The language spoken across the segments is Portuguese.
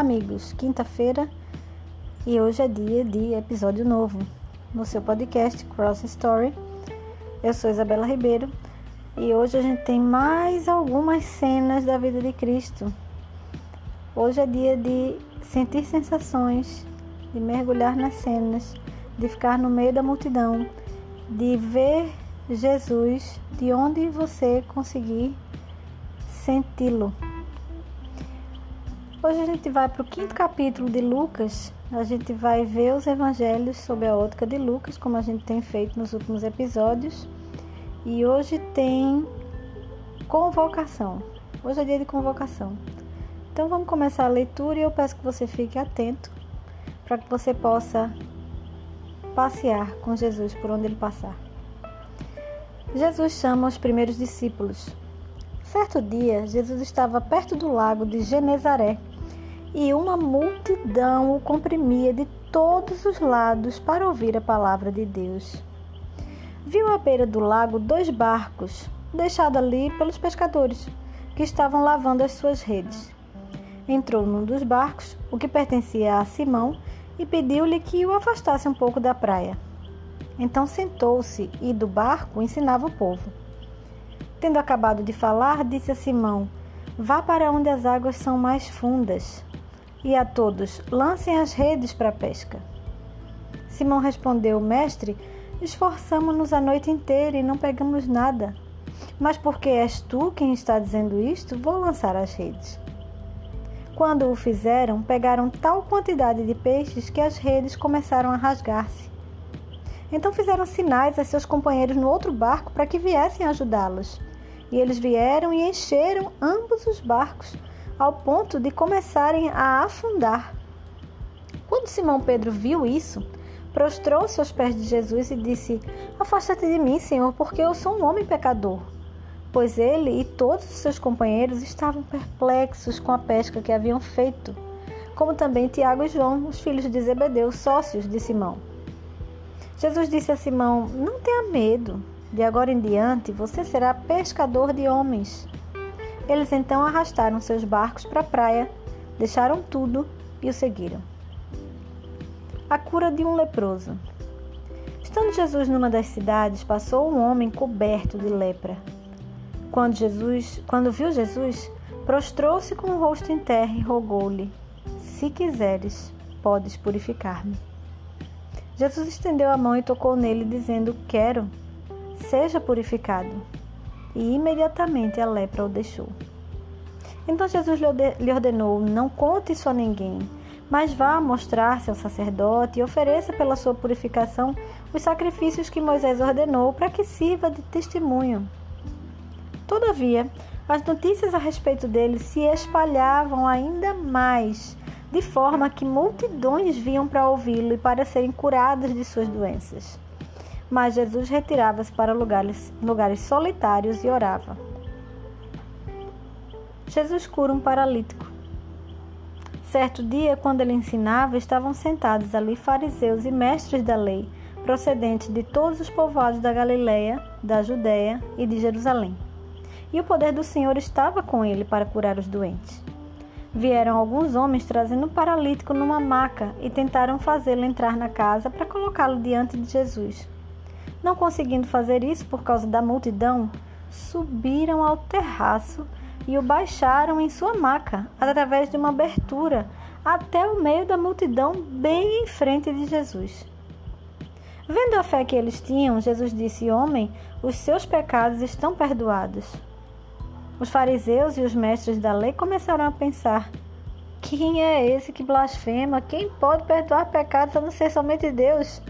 Amigos! Quinta-feira e hoje é dia de episódio novo no seu podcast Cross Story. Eu sou Isabela Ribeiro e hoje a gente tem mais algumas cenas da vida de Cristo. Hoje é dia de sentir sensações, de mergulhar nas cenas, de ficar no meio da multidão, de ver Jesus de onde você conseguir senti-lo. Hoje a gente vai para o quinto capítulo de Lucas. A gente vai ver os evangelhos sob a ótica de Lucas, como a gente tem feito nos últimos episódios. E hoje tem convocação. Hoje é dia de convocação. Então vamos começar a leitura e eu peço que você fique atento para que você possa passear com Jesus por onde ele passar. Jesus chama os primeiros discípulos. Certo dia, Jesus estava perto do lago de Genezaré e uma multidão o comprimia de todos os lados para ouvir a palavra de Deus. Viu à beira do lago dois barcos, deixados ali pelos pescadores, que estavam lavando as suas redes. Entrou num dos barcos, o que pertencia a Simão, e pediu-lhe que o afastasse um pouco da praia. Então sentou-se e do barco ensinava o povo. Tendo acabado de falar, disse a Simão: Vá para onde as águas são mais fundas e a todos: lancem as redes para a pesca. Simão respondeu: Mestre, esforçamo-nos a noite inteira e não pegamos nada. Mas porque és tu quem está dizendo isto, vou lançar as redes. Quando o fizeram, pegaram tal quantidade de peixes que as redes começaram a rasgar-se. Então fizeram sinais a seus companheiros no outro barco para que viessem ajudá-los. E eles vieram e encheram ambos os barcos ao ponto de começarem a afundar. Quando Simão Pedro viu isso, prostrou-se aos pés de Jesus e disse: Afasta-te de mim, Senhor, porque eu sou um homem pecador. Pois ele e todos os seus companheiros estavam perplexos com a pesca que haviam feito, como também Tiago e João, os filhos de Zebedeu, sócios de Simão. Jesus disse a Simão: Não tenha medo, de agora em diante você será pescador de homens. Eles então arrastaram seus barcos para a praia, deixaram tudo e o seguiram. A cura de um leproso. Estando Jesus numa das cidades, passou um homem coberto de lepra. Quando Jesus, quando viu Jesus, prostrou-se com o rosto em terra e rogou-lhe: Se quiseres, podes purificar-me. Jesus estendeu a mão e tocou nele, dizendo: Quero, seja purificado e imediatamente a lepra o deixou. Então Jesus lhe ordenou: Não conte isso a ninguém, mas vá mostrar-se ao sacerdote e ofereça pela sua purificação os sacrifícios que Moisés ordenou para que sirva de testemunho. Todavia, as notícias a respeito dele se espalhavam ainda mais, de forma que multidões vinham para ouvi-lo e para serem curadas de suas doenças. Mas Jesus retirava-se para lugares, lugares solitários e orava. Jesus cura um paralítico. Certo dia, quando ele ensinava, estavam sentados ali fariseus e mestres da lei, procedentes de todos os povoados da Galiléia, da Judéia e de Jerusalém. E o poder do Senhor estava com ele para curar os doentes. Vieram alguns homens trazendo um paralítico numa maca e tentaram fazê-lo entrar na casa para colocá-lo diante de Jesus. Não conseguindo fazer isso por causa da multidão, subiram ao terraço e o baixaram em sua maca, através de uma abertura, até o meio da multidão, bem em frente de Jesus. Vendo a fé que eles tinham, Jesus disse: Homem, os seus pecados estão perdoados. Os fariseus e os mestres da lei começaram a pensar: Quem é esse que blasfema? Quem pode perdoar pecados a não ser somente Deus?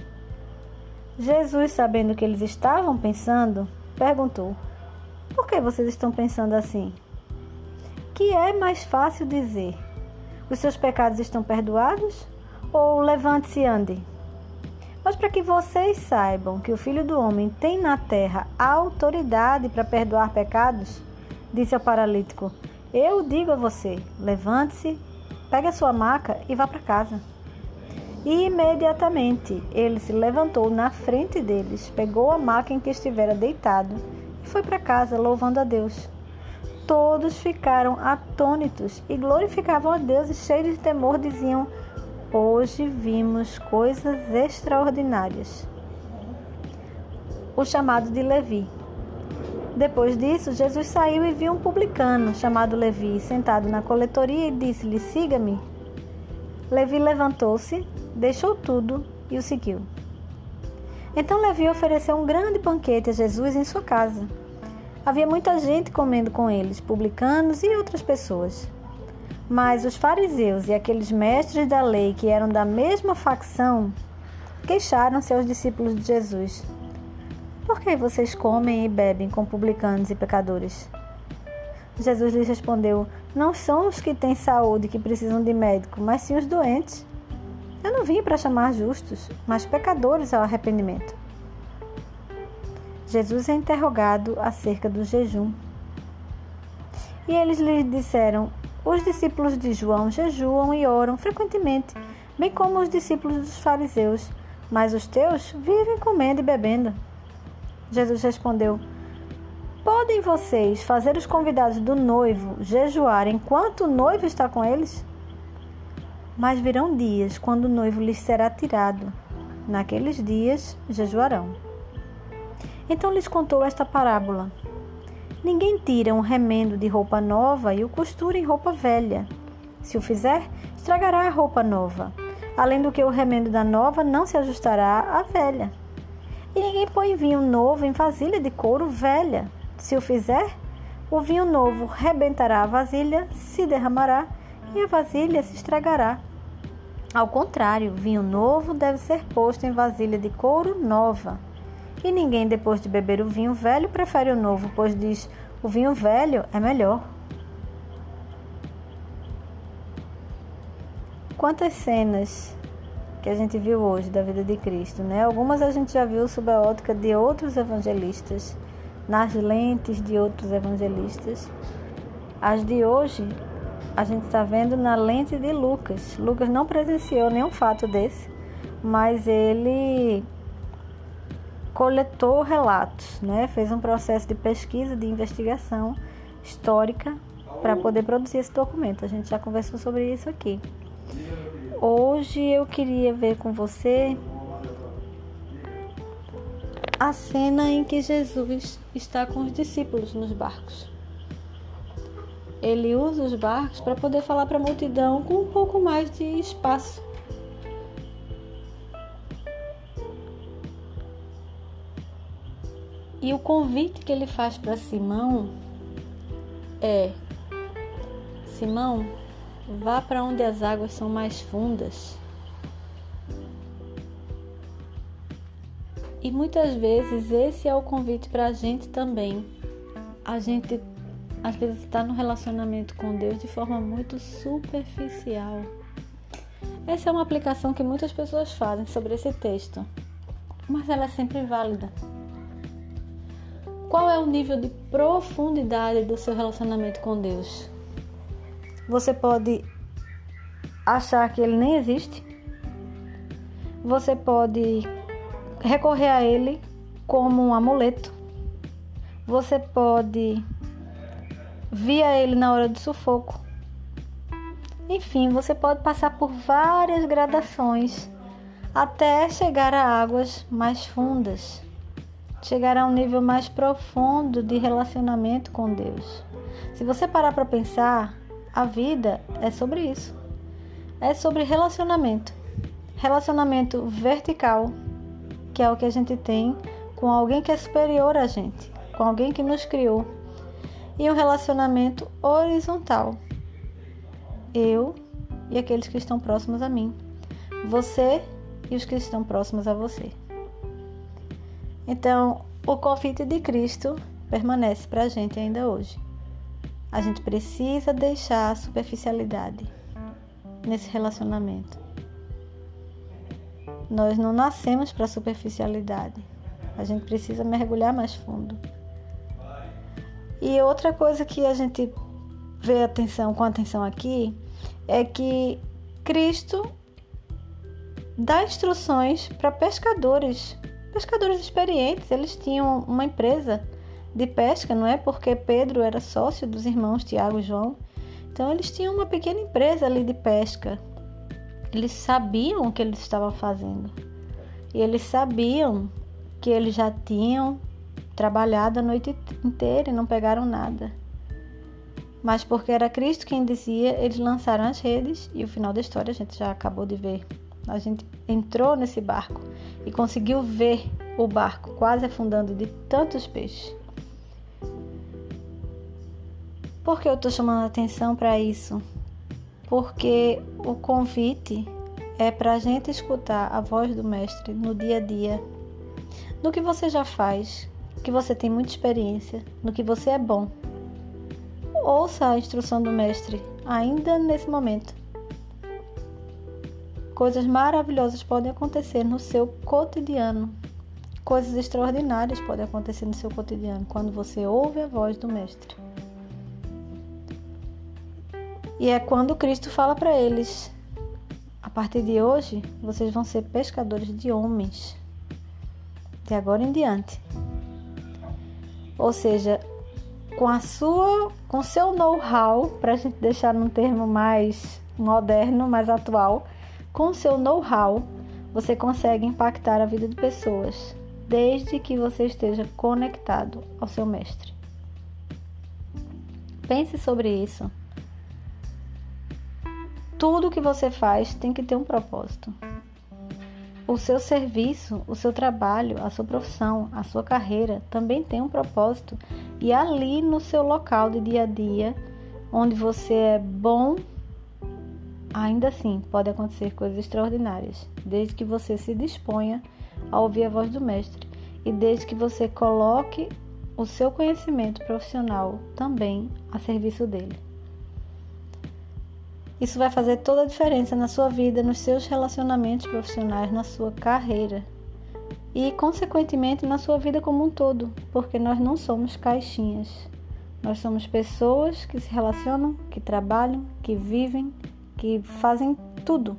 Jesus, sabendo o que eles estavam pensando, perguntou: Por que vocês estão pensando assim? Que é mais fácil dizer: Os seus pecados estão perdoados? Ou levante-se e ande? Mas para que vocês saibam que o Filho do Homem tem na terra a autoridade para perdoar pecados, disse ao paralítico: Eu digo a você: levante-se, pegue a sua maca e vá para casa. E imediatamente ele se levantou na frente deles, pegou a maca em que estivera deitado e foi para casa, louvando a Deus. todos ficaram atônitos e glorificavam a Deus e cheios de temor diziam: Hoje vimos coisas extraordinárias. O chamado de Levi. Depois disso, Jesus saiu e viu um publicano chamado Levi sentado na coletoria e disse-lhe: Siga-me. Levi levantou-se, deixou tudo e o seguiu. Então Levi ofereceu um grande banquete a Jesus em sua casa. Havia muita gente comendo com eles, publicanos e outras pessoas. Mas os fariseus e aqueles mestres da lei que eram da mesma facção queixaram-se aos discípulos de Jesus. Por que vocês comem e bebem com publicanos e pecadores? Jesus lhes respondeu: Não são os que têm saúde que precisam de médico, mas sim os doentes. Eu não vim para chamar justos, mas pecadores ao arrependimento. Jesus é interrogado acerca do jejum. E eles lhe disseram: Os discípulos de João jejuam e oram frequentemente, bem como os discípulos dos fariseus, mas os teus vivem comendo e bebendo. Jesus respondeu: Podem vocês fazer os convidados do noivo jejuar enquanto o noivo está com eles? Mas virão dias quando o noivo lhes será tirado. Naqueles dias jejuarão. Então lhes contou esta parábola: Ninguém tira um remendo de roupa nova e o costura em roupa velha. Se o fizer, estragará a roupa nova. Além do que o remendo da nova não se ajustará à velha. E ninguém põe vinho novo em vasilha de couro velha. Se o fizer, o vinho novo rebentará a vasilha, se derramará e a vasilha se estragará. Ao contrário, vinho novo deve ser posto em vasilha de couro nova. E ninguém, depois de beber o vinho velho, prefere o novo, pois diz: o vinho velho é melhor. Quantas cenas que a gente viu hoje da vida de Cristo, né? Algumas a gente já viu sob a ótica de outros evangelistas, nas lentes de outros evangelistas. As de hoje a gente está vendo na lente de Lucas. Lucas não presenciou nenhum fato desse, mas ele coletou relatos, né? fez um processo de pesquisa, de investigação histórica para poder produzir esse documento. A gente já conversou sobre isso aqui. Hoje eu queria ver com você a cena em que Jesus está com os discípulos nos barcos. Ele usa os barcos para poder falar para a multidão com um pouco mais de espaço. E o convite que ele faz para Simão é: Simão, Vá para onde as águas são mais fundas. E muitas vezes esse é o convite para a gente também. A gente às vezes está no relacionamento com Deus de forma muito superficial. Essa é uma aplicação que muitas pessoas fazem sobre esse texto, mas ela é sempre válida. Qual é o nível de profundidade do seu relacionamento com Deus? Você pode achar que ele nem existe. Você pode recorrer a ele como um amuleto. Você pode vir a ele na hora do sufoco. Enfim, você pode passar por várias gradações até chegar a águas mais fundas, chegar a um nível mais profundo de relacionamento com Deus. Se você parar para pensar, a vida é sobre isso. É sobre relacionamento. Relacionamento vertical, que é o que a gente tem com alguém que é superior a gente, com alguém que nos criou. E um relacionamento horizontal. Eu e aqueles que estão próximos a mim. Você e os que estão próximos a você. Então, o convite de Cristo permanece para a gente ainda hoje. A gente precisa deixar a superficialidade nesse relacionamento. Nós não nascemos para superficialidade. A gente precisa mergulhar mais fundo. E outra coisa que a gente vê atenção com atenção aqui é que Cristo dá instruções para pescadores, pescadores experientes. Eles tinham uma empresa de pesca, não é? Porque Pedro era sócio dos irmãos Tiago e João. Então eles tinham uma pequena empresa ali de pesca. Eles sabiam o que eles estavam fazendo. E eles sabiam que eles já tinham trabalhado a noite inteira e não pegaram nada. Mas porque era Cristo quem dizia, eles lançaram as redes e o final da história a gente já acabou de ver. A gente entrou nesse barco e conseguiu ver o barco quase afundando de tantos peixes. Por que eu estou chamando a atenção para isso? Porque o convite é para a gente escutar a voz do Mestre no dia a dia, no que você já faz, que você tem muita experiência, no que você é bom. Ouça a instrução do Mestre ainda nesse momento. Coisas maravilhosas podem acontecer no seu cotidiano. Coisas extraordinárias podem acontecer no seu cotidiano quando você ouve a voz do Mestre. E é quando Cristo fala para eles: a partir de hoje, vocês vão ser pescadores de homens. De agora em diante. Ou seja, com a sua, com seu know-how, para a gente deixar num termo mais moderno, mais atual, com seu know-how, você consegue impactar a vida de pessoas, desde que você esteja conectado ao seu mestre. Pense sobre isso. Tudo que você faz tem que ter um propósito. O seu serviço, o seu trabalho, a sua profissão, a sua carreira também tem um propósito. E ali no seu local de dia a dia, onde você é bom Ainda assim, pode acontecer coisas extraordinárias, desde que você se disponha a ouvir a voz do Mestre e desde que você coloque o seu conhecimento profissional também a serviço dele. Isso vai fazer toda a diferença na sua vida, nos seus relacionamentos profissionais, na sua carreira e, consequentemente, na sua vida como um todo, porque nós não somos caixinhas. Nós somos pessoas que se relacionam, que trabalham, que vivem que fazem tudo.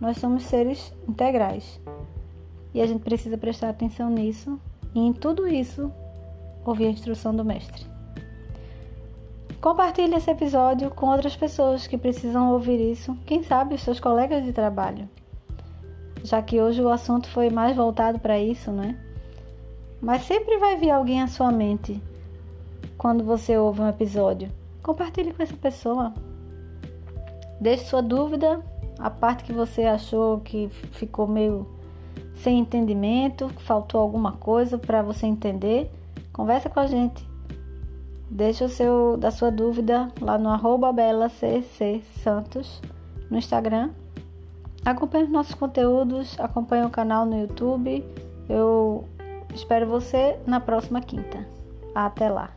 Nós somos seres integrais. E a gente precisa prestar atenção nisso e em tudo isso ouvir a instrução do mestre. Compartilhe esse episódio com outras pessoas que precisam ouvir isso, quem sabe os seus colegas de trabalho. Já que hoje o assunto foi mais voltado para isso, né? Mas sempre vai vir alguém à sua mente quando você ouve um episódio. Compartilhe com essa pessoa. Deixe sua dúvida, a parte que você achou que ficou meio sem entendimento, que faltou alguma coisa para você entender, conversa com a gente. Deixe o seu da sua dúvida lá no arroba Santos no Instagram. Acompanhe os nossos conteúdos, acompanhe o canal no YouTube. Eu espero você na próxima quinta. Até lá!